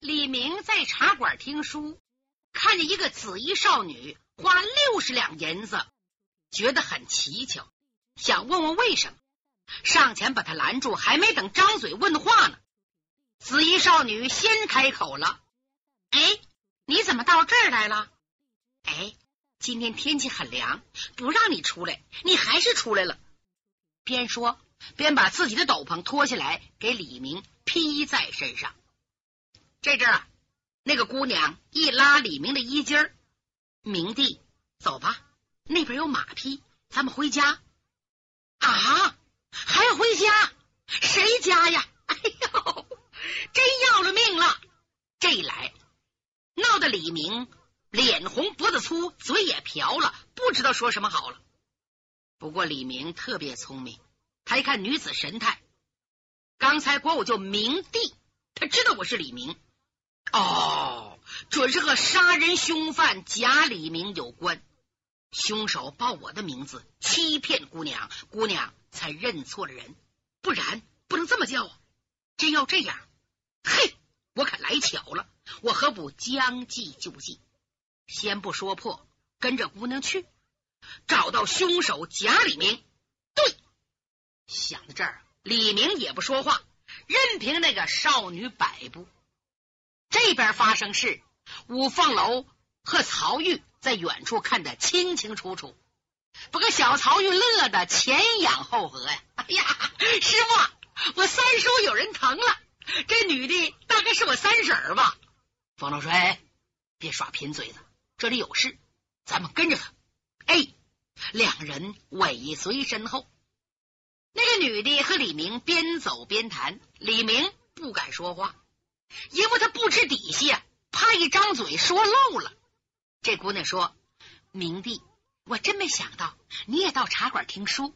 李明在茶馆听书，看见一个紫衣少女花六十两银子，觉得很蹊跷，想问问为什么，上前把他拦住，还没等张嘴问话呢，紫衣少女先开口了：“哎，你怎么到这儿来了？哎，今天天气很凉，不让你出来，你还是出来了。”边说边把自己的斗篷脱下来，给李明披在身上。这阵啊，那个姑娘一拉李明的衣襟儿，明帝，走吧，那边有马匹，咱们回家。啊，还回家？谁家呀？哎呦，真要了命了！这一来，闹得李明脸红脖子粗，嘴也瓢了，不知道说什么好了。不过李明特别聪明，他一看女子神态，刚才管我叫明帝，他知道我是李明。哦，准是和杀人凶犯贾李明有关。凶手报我的名字，欺骗姑娘，姑娘才认错了人，不然不能这么叫啊！真要这样，嘿，我可来巧了，我何不将计就计？先不说破，跟着姑娘去，找到凶手贾李明。对，想到这儿，李明也不说话，任凭那个少女摆布。这边发生事，五凤楼和曹玉在远处看得清清楚楚。不过小曹玉乐得前仰后合呀！哎呀，师傅，我三叔有人疼了。这女的大概是我三婶儿吧？方老水，别耍贫嘴子，这里有事，咱们跟着他。哎，两人尾随身后。那个女的和李明边走边谈，李明不敢说话。因为他不知底细，怕一张嘴说漏了。这姑娘说：“明帝，我真没想到你也到茶馆听书。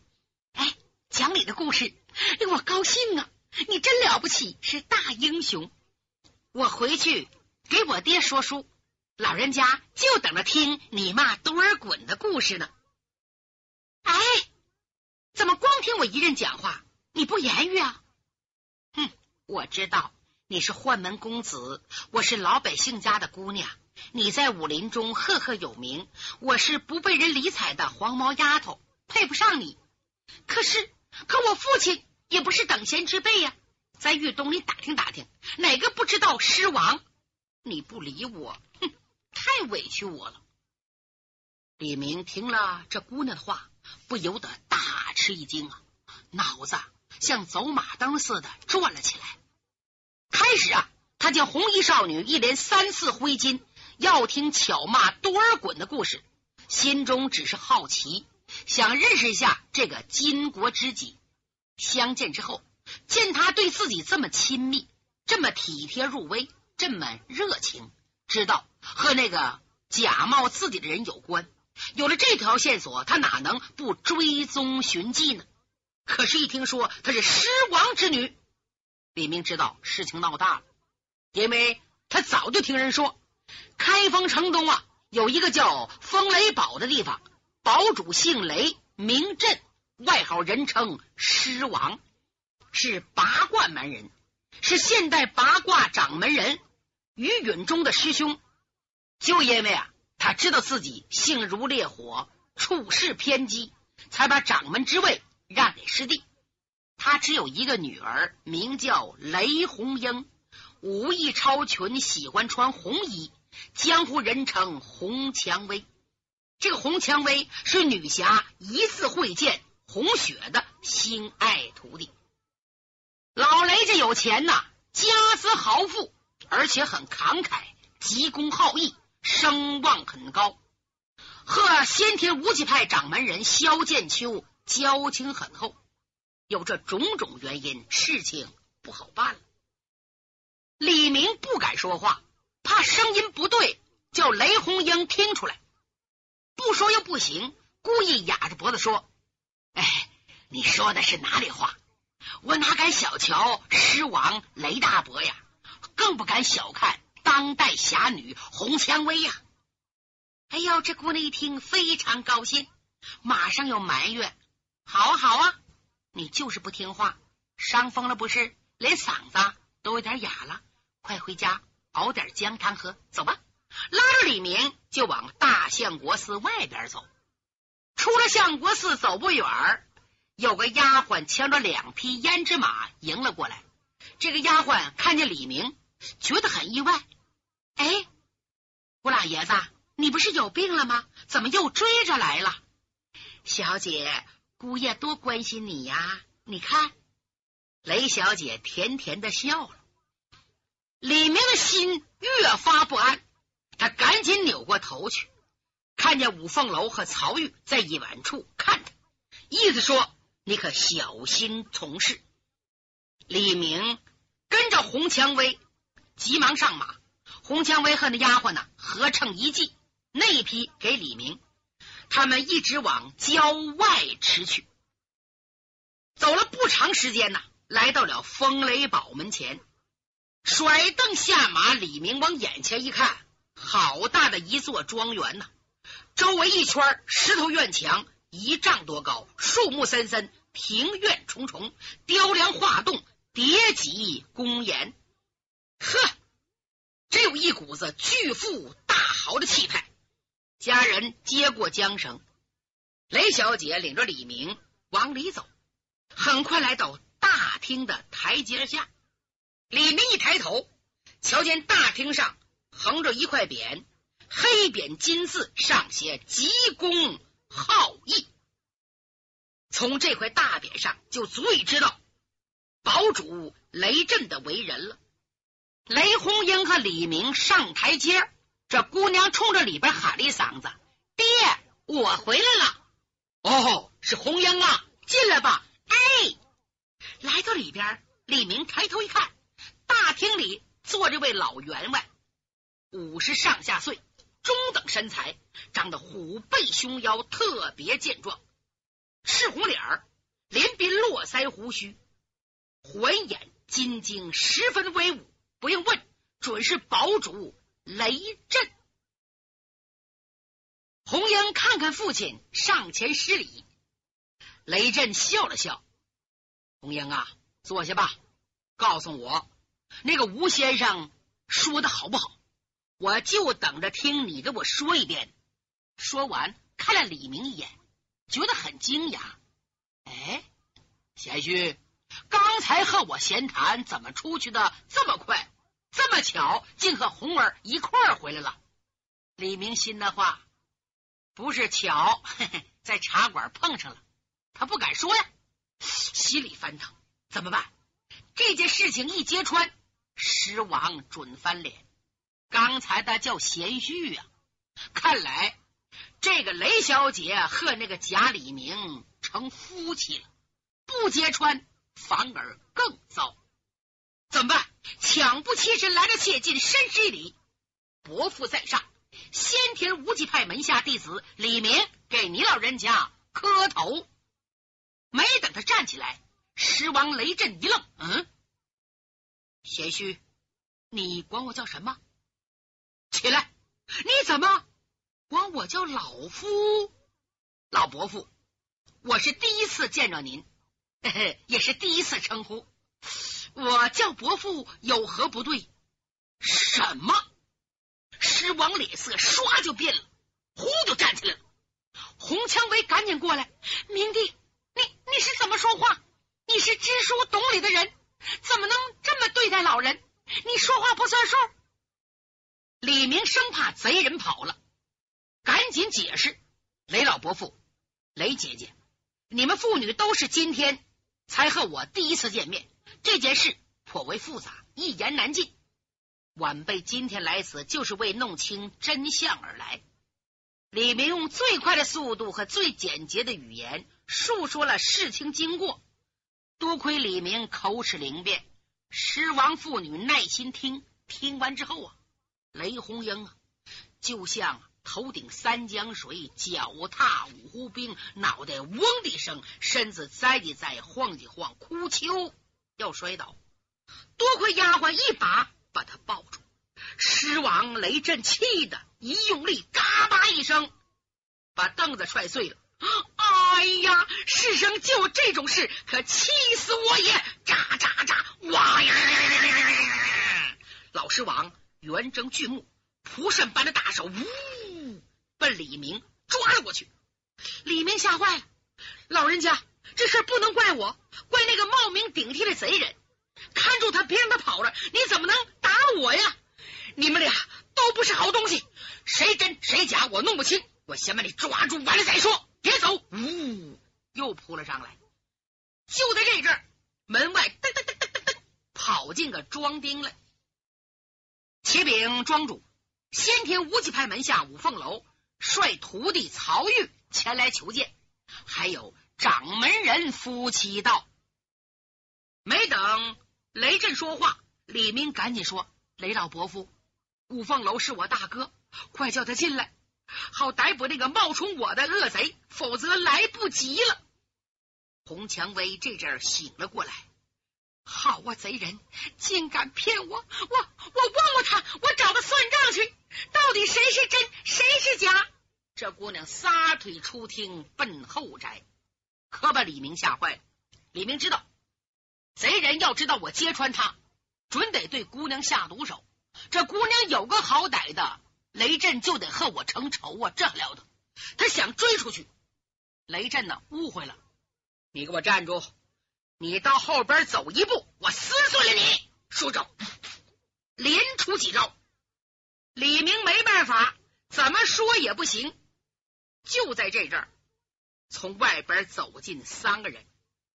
哎，讲你的故事令我高兴啊！你真了不起，是大英雄。我回去给我爹说书，老人家就等着听你骂多尔衮的故事呢。哎，怎么光听我一人讲话，你不言语啊？哼，我知道。”你是宦门公子，我是老百姓家的姑娘。你在武林中赫赫有名，我是不被人理睬的黄毛丫头，配不上你。可是，可我父亲也不是等闲之辈呀。在豫东，你打听打听，哪个不知道狮王？你不理我，哼，太委屈我了。李明听了这姑娘的话，不由得大吃一惊啊，脑子像走马灯似的转了起来。开始啊，他见红衣少女一连三次挥金，要听巧骂多尔衮的故事，心中只是好奇，想认识一下这个巾帼知己。相见之后，见他对自己这么亲密，这么体贴入微，这么热情，知道和那个假冒自己的人有关。有了这条线索，他哪能不追踪寻迹呢？可是，一听说她是狮王之女。李明知道事情闹大了，因为他早就听人说，开封城东啊有一个叫风雷堡的地方，堡主姓雷，名震，外号人称狮王，是八卦门人，是现代八卦掌门人于允中的师兄。就因为啊，他知道自己性如烈火，处事偏激，才把掌门之位让给师弟。他只有一个女儿，名叫雷红英，武艺超群，喜欢穿红衣，江湖人称红蔷薇。这个红蔷薇是女侠一次会见红雪的心爱徒弟。老雷家有钱呐，家资豪富，而且很慷慨，急公好义，声望很高，和先天无极派掌门人萧剑秋交情很厚。有这种种原因，事情不好办了。李明不敢说话，怕声音不对，叫雷红英听出来。不说又不行，故意哑着脖子说：“哎，你说的是哪里话？我哪敢小瞧狮王雷大伯呀？更不敢小看当代侠女红蔷薇呀！”哎呦，这姑娘一听非常高兴，马上又埋怨：“好啊，好啊！”你就是不听话，伤风了不是？连嗓子都有点哑了，快回家，熬点姜汤喝。走吧，拉着李明就往大相国寺外边走。出了相国寺，走不远有个丫鬟牵着两匹胭脂马迎了过来。这个丫鬟看见李明，觉得很意外。哎，吴老爷子，你不是有病了吗？怎么又追着来了？小姐，姑爷多关心你呀！你看，雷小姐甜甜的笑了。李明的心越发不安，他赶紧扭过头去，看见五凤楼和曹玉在远处看他，意思说：“你可小心从事。”李明跟着洪蔷薇急忙上马，洪蔷薇和那丫鬟呢合成一计，那一批给李明。他们一直往郊外驰去，走了不长时间呢，来到了风雷堡门前。甩凳下马，李明往眼前一看，好大的一座庄园呐！周围一圈石头院墙，一丈多高，树木森森，庭院重重，雕梁画栋，叠脊宫檐。呵，真有一股子巨富大豪的气派。家人接过缰绳，雷小姐领着李明往里走，很快来到大厅的台阶下。李明一抬头，瞧见大厅上横着一块匾，黑匾金字，上写“急公好义”。从这块大匾上就足以知道堡主雷震的为人了。雷红英和李明上台阶，这姑娘冲着里边喊了一嗓子：“爹，我回来了！”哦，是红英啊，进来吧。哎，来到里边，李明抬头一看。大厅里坐着位老员外，五十上下岁，中等身材，长得虎背熊腰，特别健壮，赤红脸儿，连鬓络腮胡须，环眼金睛，十分威武。不用问，准是堡主雷震。红英看看父亲，上前施礼。雷震笑了笑：“红英啊，坐下吧，告诉我。”那个吴先生说的好不好？我就等着听你给我说一遍。说完，看了李明一眼，觉得很惊讶。哎，贤婿，刚才和我闲谈，怎么出去的这么快？这么巧，竟和红儿一块儿回来了。李明心的话，不是巧嘿嘿，在茶馆碰上了，他不敢说呀，心里翻腾，怎么办？这件事情一揭穿。狮王准翻脸，刚才他叫贤婿啊！看来这个雷小姐和那个贾李明成夫妻了，不揭穿反而更糟。怎么办？抢不起身来着，切近深施礼。伯父在上，先天无极派门下弟子李明给你老人家磕头。没等他站起来，狮王雷震一愣，嗯。贤婿，你管我叫什么？起来！你怎么管我叫老夫？老伯父，我是第一次见着您，嘿嘿也是第一次称呼。我叫伯父有何不对？什么？狮王脸色唰就变了，呼就站起来了。洪蔷薇赶紧过来，明帝，你你是怎么说话？你是知书懂礼的人。怎么能这么对待老人？你说话不算数。李明生怕贼人跑了，赶紧解释：“雷老伯父，雷姐姐，你们父女都是今天才和我第一次见面，这件事颇为复杂，一言难尽。晚辈今天来此，就是为弄清真相而来。”李明用最快的速度和最简洁的语言述说了事情经过。多亏李明口齿灵便，狮王妇女耐心听。听完之后啊，雷红英啊，就像头顶三江水，脚踏五湖冰，脑袋嗡的一声，身子栽的栽，晃的晃，哭求要摔倒。多亏丫鬟一把把他抱住。狮王雷震气的一用力，嘎巴一声，把凳子踹碎了。哎呀！世上就这种事，可气死我也！喳喳喳！哇呀呀呀呀呀呀！老狮王圆睁巨目，蒲扇般的大手，呜，奔李明抓了过去。李明吓坏了，老人家，这事不能怪我，怪那个冒名顶替的贼人。看住他，别让他跑了。你怎么能打我呀？你们俩都不是好东西，谁真谁假我弄不清。我先把你抓住，完了再说。别走！呜，又扑了上来。就在这阵，门外噔噔噔噔噔噔，跑进个庄丁来。启禀庄主，先天无极派门下五凤楼率徒弟曹玉前来求见，还有掌门人夫妻到。没等雷震说话，李明赶紧说：“雷老伯父，五凤楼是我大哥，快叫他进来。”好逮捕那个冒充我的恶贼，否则来不及了。洪蔷薇这阵醒了过来，好啊，贼人竟敢骗我！我我问问他，我找他算账去，到底谁是真，谁是假？这姑娘撒腿出厅奔后宅，可把李明吓坏了。李明知道，贼人要知道我揭穿他，准得对姑娘下毒手。这姑娘有个好歹的。雷震就得和我成仇啊！这了得！他想追出去，雷震呢误会了。你给我站住！你到后边走一步，我撕碎了你！说着，连出几招。李明没办法，怎么说也不行。就在这阵儿，从外边走进三个人，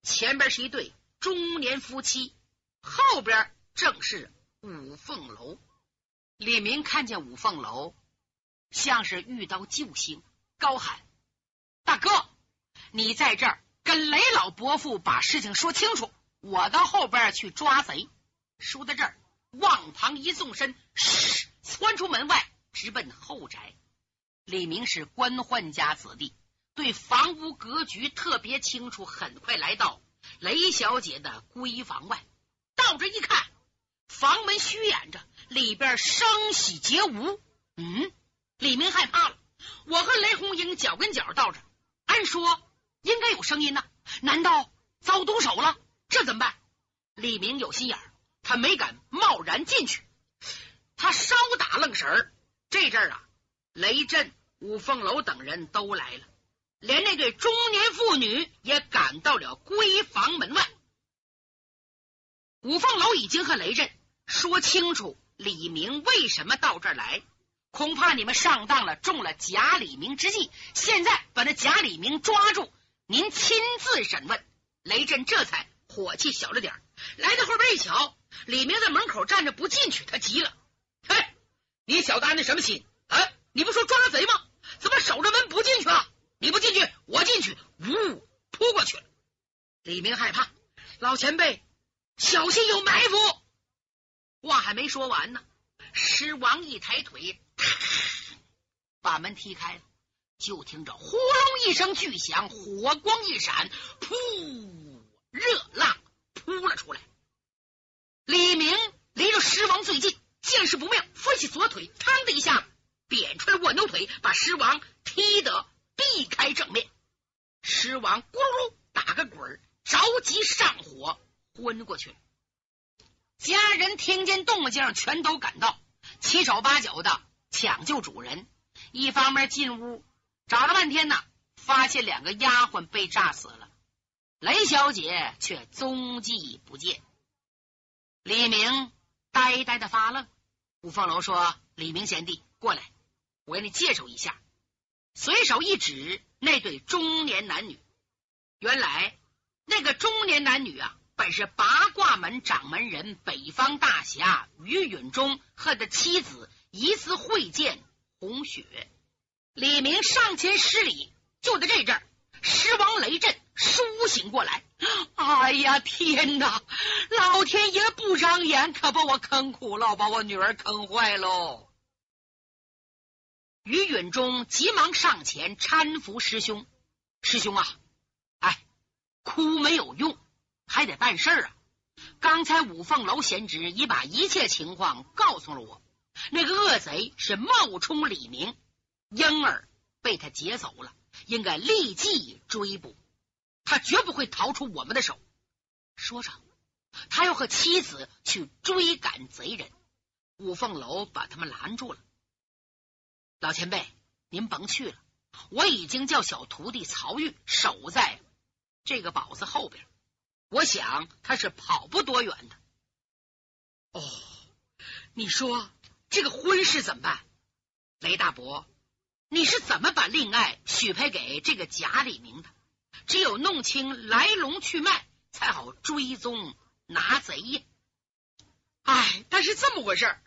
前边是一对中年夫妻，后边正是五凤楼。李明看见五凤楼，像是遇到救星，高喊：“大哥，你在这儿跟雷老伯父把事情说清楚，我到后边去抓贼。”说到这儿，往旁一纵身，嘘，窜出门外，直奔后宅。李明是官宦家子弟，对房屋格局特别清楚，很快来到雷小姐的闺房外，到这一看，房门虚掩着。里边声息皆无。嗯，李明害怕了。我和雷红英脚跟脚到这，按说应该有声音呢。难道遭毒手了？这怎么办？李明有心眼儿，他没敢贸然进去。他稍打愣神儿，这阵儿啊，雷震、五凤楼等人都来了，连那对中年妇女也赶到了闺房门外。五凤楼已经和雷震说清楚。李明为什么到这儿来？恐怕你们上当了，中了假李明之计。现在把那假李明抓住，您亲自审问。雷震这才火气小了点来到后边一瞧，李明在门口站着不进去，他急了：“嘿，你小子安的什么心？啊？你不说抓贼吗？怎么守着门不进去啊？你不进去，我进去！”呜，扑过去了。李明害怕，老前辈，小心有埋伏。话还没说完呢，狮王一抬腿，把门踢开了，就听着呼隆一声巨响，火光一闪，噗，热浪扑了出来。李明离着狮王最近，见势不妙，飞起左腿，嘡的一下扁出来蜗牛腿，把狮王踢得避开正面。狮王咕噜打个滚，着急上火，昏过去了。家人听见动静，全都赶到，七手八脚的抢救主人。一方面进屋找了半天呢，发现两个丫鬟被炸死了，雷小姐却踪迹不见。李明呆呆的发愣。五凤楼说：“李明贤弟，过来，我给你介绍一下。”随手一指，那对中年男女。原来那个中年男女啊。本是八卦门掌门人北方大侠于允中和他妻子一次会见红雪，李明上前施礼。就在这阵，狮王雷震苏醒过来。哎呀，天哪！老天爷不长眼，可把我坑苦了，把我女儿坑坏喽！于允中急忙上前搀扶师兄。师兄啊，哎，哭没有用。还得办事啊！刚才五凤楼贤侄已把一切情况告诉了我。那个恶贼是冒充李明，婴儿被他劫走了，应该立即追捕。他绝不会逃出我们的手。说着，他要和妻子去追赶贼人。五凤楼把他们拦住了。老前辈，您甭去了，我已经叫小徒弟曹玉守在这个堡子后边，我想他是跑不多远的。哦，你说这个婚事怎么办？雷大伯，你是怎么把令爱许配给这个贾李明的？只有弄清来龙去脉，才好追踪拿贼呀！哎，但是这么回事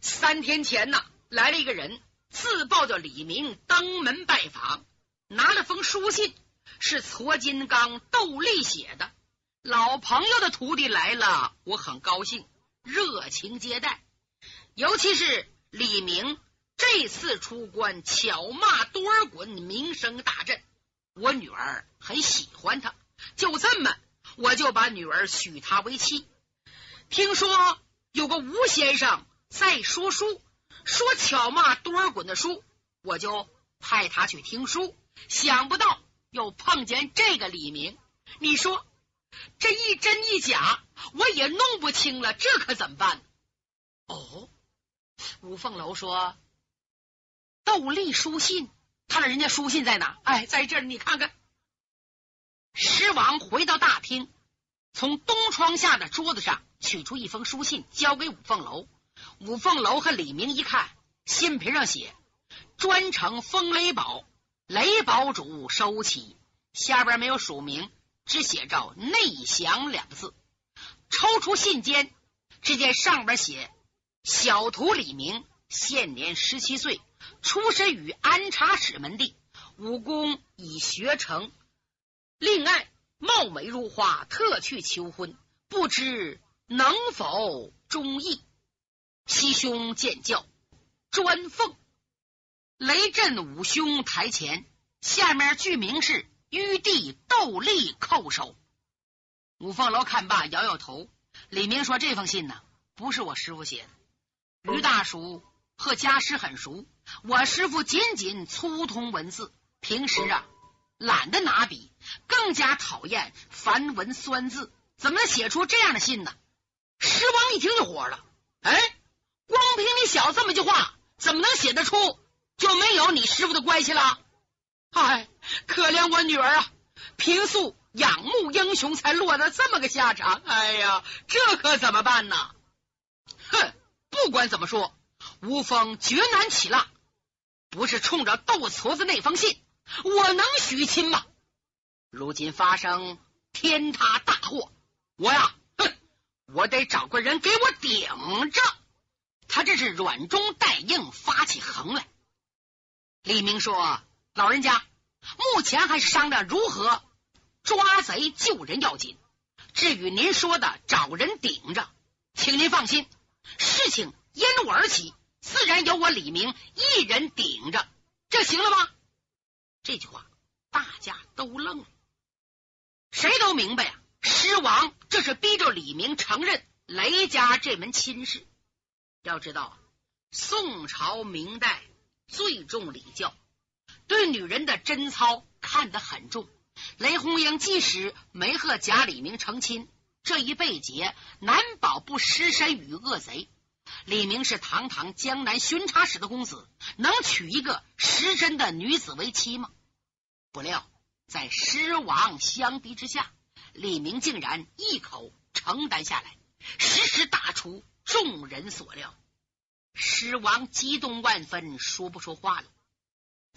三天前呢，来了一个人，自报叫李明，登门拜访，拿了封书信，是矬金刚窦立写的。老朋友的徒弟来了，我很高兴，热情接待。尤其是李明这次出关，巧骂多尔衮，名声大振。我女儿很喜欢他，就这么，我就把女儿许他为妻。听说有个吴先生在说书，说巧骂多尔衮的书，我就派他去听书。想不到又碰见这个李明，你说这一真一假，我也弄不清了，这可怎么办？哦，五凤楼说：“斗笠书信。”他的人家书信在哪？哎，在这儿，你看看。狮王回到大厅，从东窗下的桌子上取出一封书信，交给五凤楼。五凤楼和李明一看，信皮上写：“专程封雷堡，雷堡主收起。”下边没有署名，只写着“内详”两个字。抽出信笺，只见上边写：“小徒李明，现年十七岁。”出身于安察使门第，武功已学成。另爱貌美如花，特去求婚，不知能否中意。西兄见教，专奉雷震五兄台前。下面剧名是玉帝斗笠叩首。五凤楼看罢，摇摇头。李明说：“这封信呢，不是我师傅写的。于大叔和家师很熟。”我师傅仅仅粗通文字，平时啊懒得拿笔，更加讨厌繁文酸字，怎么能写出这样的信呢？狮王一听就火了，哎，凭你小这么句话，怎么能写得出就没有你师傅的关系了？哎，可怜我女儿啊，平素仰慕英雄，才落得这么个下场。哎呀，这可怎么办呢？哼，不管怎么说，吴峰绝难起浪。不是冲着窦矬子那封信，我能许亲吗？如今发生天塌大祸，我呀，哼，我得找个人给我顶着。他这是软中带硬，发起横来。李明说：“老人家，目前还是商量如何抓贼救人要紧。至于您说的找人顶着，请您放心，事情因我而起。”自然由我李明一人顶着，这行了吗？这句话大家都愣了，谁都明白啊，狮王这是逼着李明承认雷家这门亲事。要知道，宋朝明代最重礼教，对女人的贞操看得很重。雷红英即使没和贾李明成亲，这一被劫，难保不失身于恶贼。李明是堂堂江南巡查使的公子，能娶一个失贞的女子为妻吗？不料在狮王相逼之下，李明竟然一口承担下来，实施大出众人所料。狮王激动万分，说不出话了。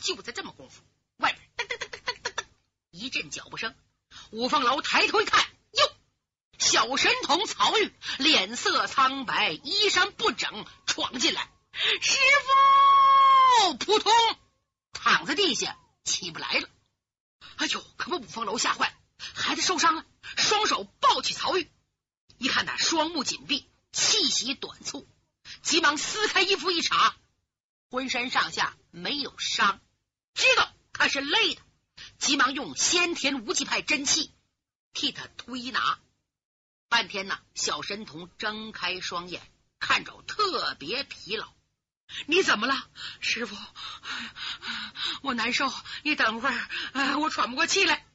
就在这么功夫，外边噔噔噔噔噔噔噔一阵脚步声，五凤楼抬头一看。哟小神童曹玉脸色苍白，衣衫不整，闯进来。师傅，扑通，躺在地下，起不来了。哎呦，可把五凤楼吓坏，孩子受伤了，双手抱起曹玉，一看他双目紧闭，气息短促，急忙撕开衣服一查，浑身上下没有伤，知道他是累的，急忙用先天无极派真气替他推拿。半天呢，小神童睁开双眼，看着特别疲劳。你怎么了，师傅？我难受。你等会儿，我喘不过气来。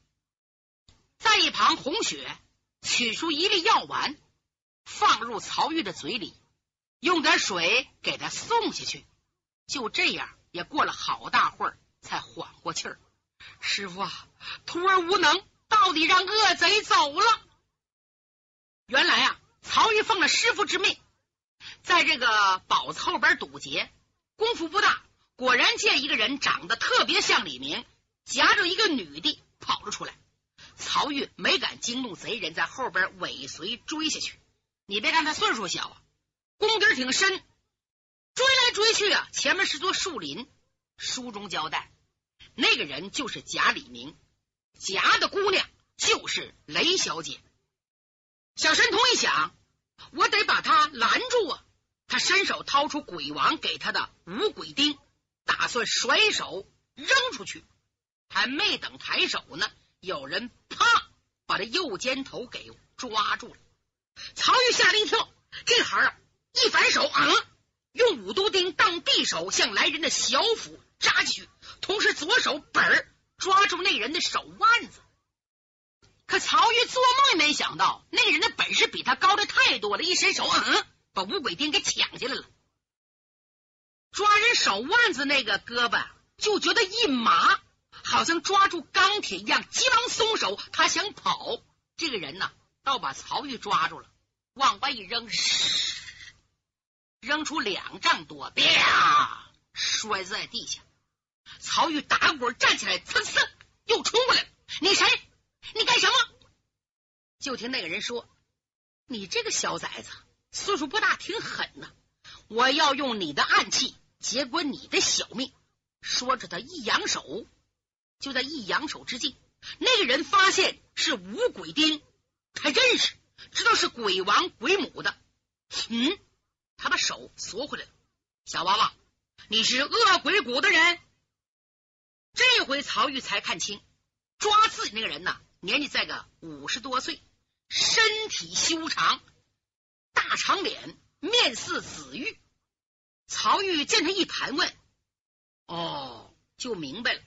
在一旁，红雪取出一粒药丸，放入曹玉的嘴里。用点水给他送下去。就这样，也过了好大会儿，才缓过气儿。师傅啊，徒儿无能，到底让恶贼走了。原来啊，曹玉奉了师傅之命，在这个堡子后边堵截，功夫不大，果然见一个人长得特别像李明，夹着一个女的跑了出来。曹玉没敢惊动贼人，在后边尾随追下去。你别看他岁数小啊，功底挺深。追来追去啊，前面是座树林。书中交代，那个人就是贾李明，贾的姑娘就是雷小姐。小神童一想，我得把他拦住啊！他伸手掏出鬼王给他的五鬼钉，打算甩手扔出去。还没等抬手呢，有人啪把他右肩头给抓住了。曹玉吓了一跳，这孩儿一反手啊！用五毒钉当匕首向来人的小腹扎进去，同时左手本儿抓住那人的手腕子。可曹玉做梦也没想到，那个人的本事比他高的太多了。一伸手，嗯，把五鬼钉给抢下来了。抓人手腕子那个胳膊就觉得一麻，好像抓住钢铁一样，急忙松手。他想跑，这个人呢，倒把曹玉抓住了，往外一扔，扔出两丈多，啪，摔在地下。曹玉打滚站起来，噌噌又冲过来了。你谁？你干什么？就听那个人说：“你这个小崽子，岁数不大，挺狠呐！我要用你的暗器结果你的小命。”说着，他一扬手，就在一扬手之际，那个人发现是五鬼丁，他认识，知道是鬼王鬼母的。嗯。他把手缩回来了，小娃娃，你是恶鬼谷的人。这回曹玉才看清，抓自己那个人呢，年纪在个五十多岁，身体修长，大长脸，面似紫玉。曹玉见他一盘问，哦，就明白了，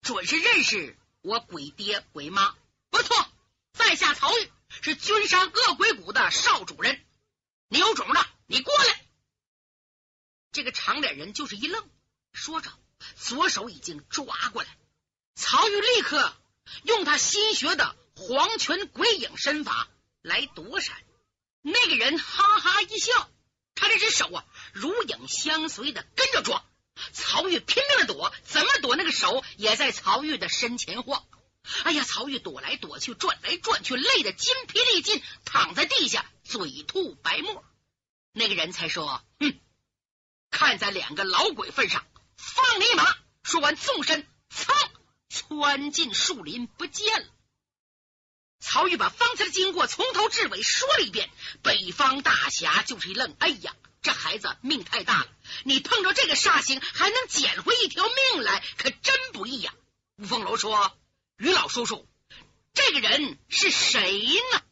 准是认识我鬼爹鬼妈。不错，在下曹玉是君山恶鬼谷的少主人，你有种的。你过来！这个长脸人就是一愣，说着，左手已经抓过来。曹玉立刻用他新学的黄泉鬼影身法来躲闪。那个人哈哈一笑，他这只手啊，如影相随的跟着抓。曹玉拼命的躲，怎么躲？那个手也在曹玉的身前晃。哎呀，曹玉躲来躲去，转来转去，累得筋疲力尽，躺在地下，嘴吐白沫。那个人才说：“哼，看在两个老鬼份上，放你一马。”说完，纵身噌窜进树林，不见了。曹玉把方才的经过从头至尾说了一遍。北方大侠就是一愣：“哎呀，这孩子命太大了！你碰着这个煞星，还能捡回一条命来，可真不易呀！”吴凤楼说：“于老叔叔，这个人是谁呢？”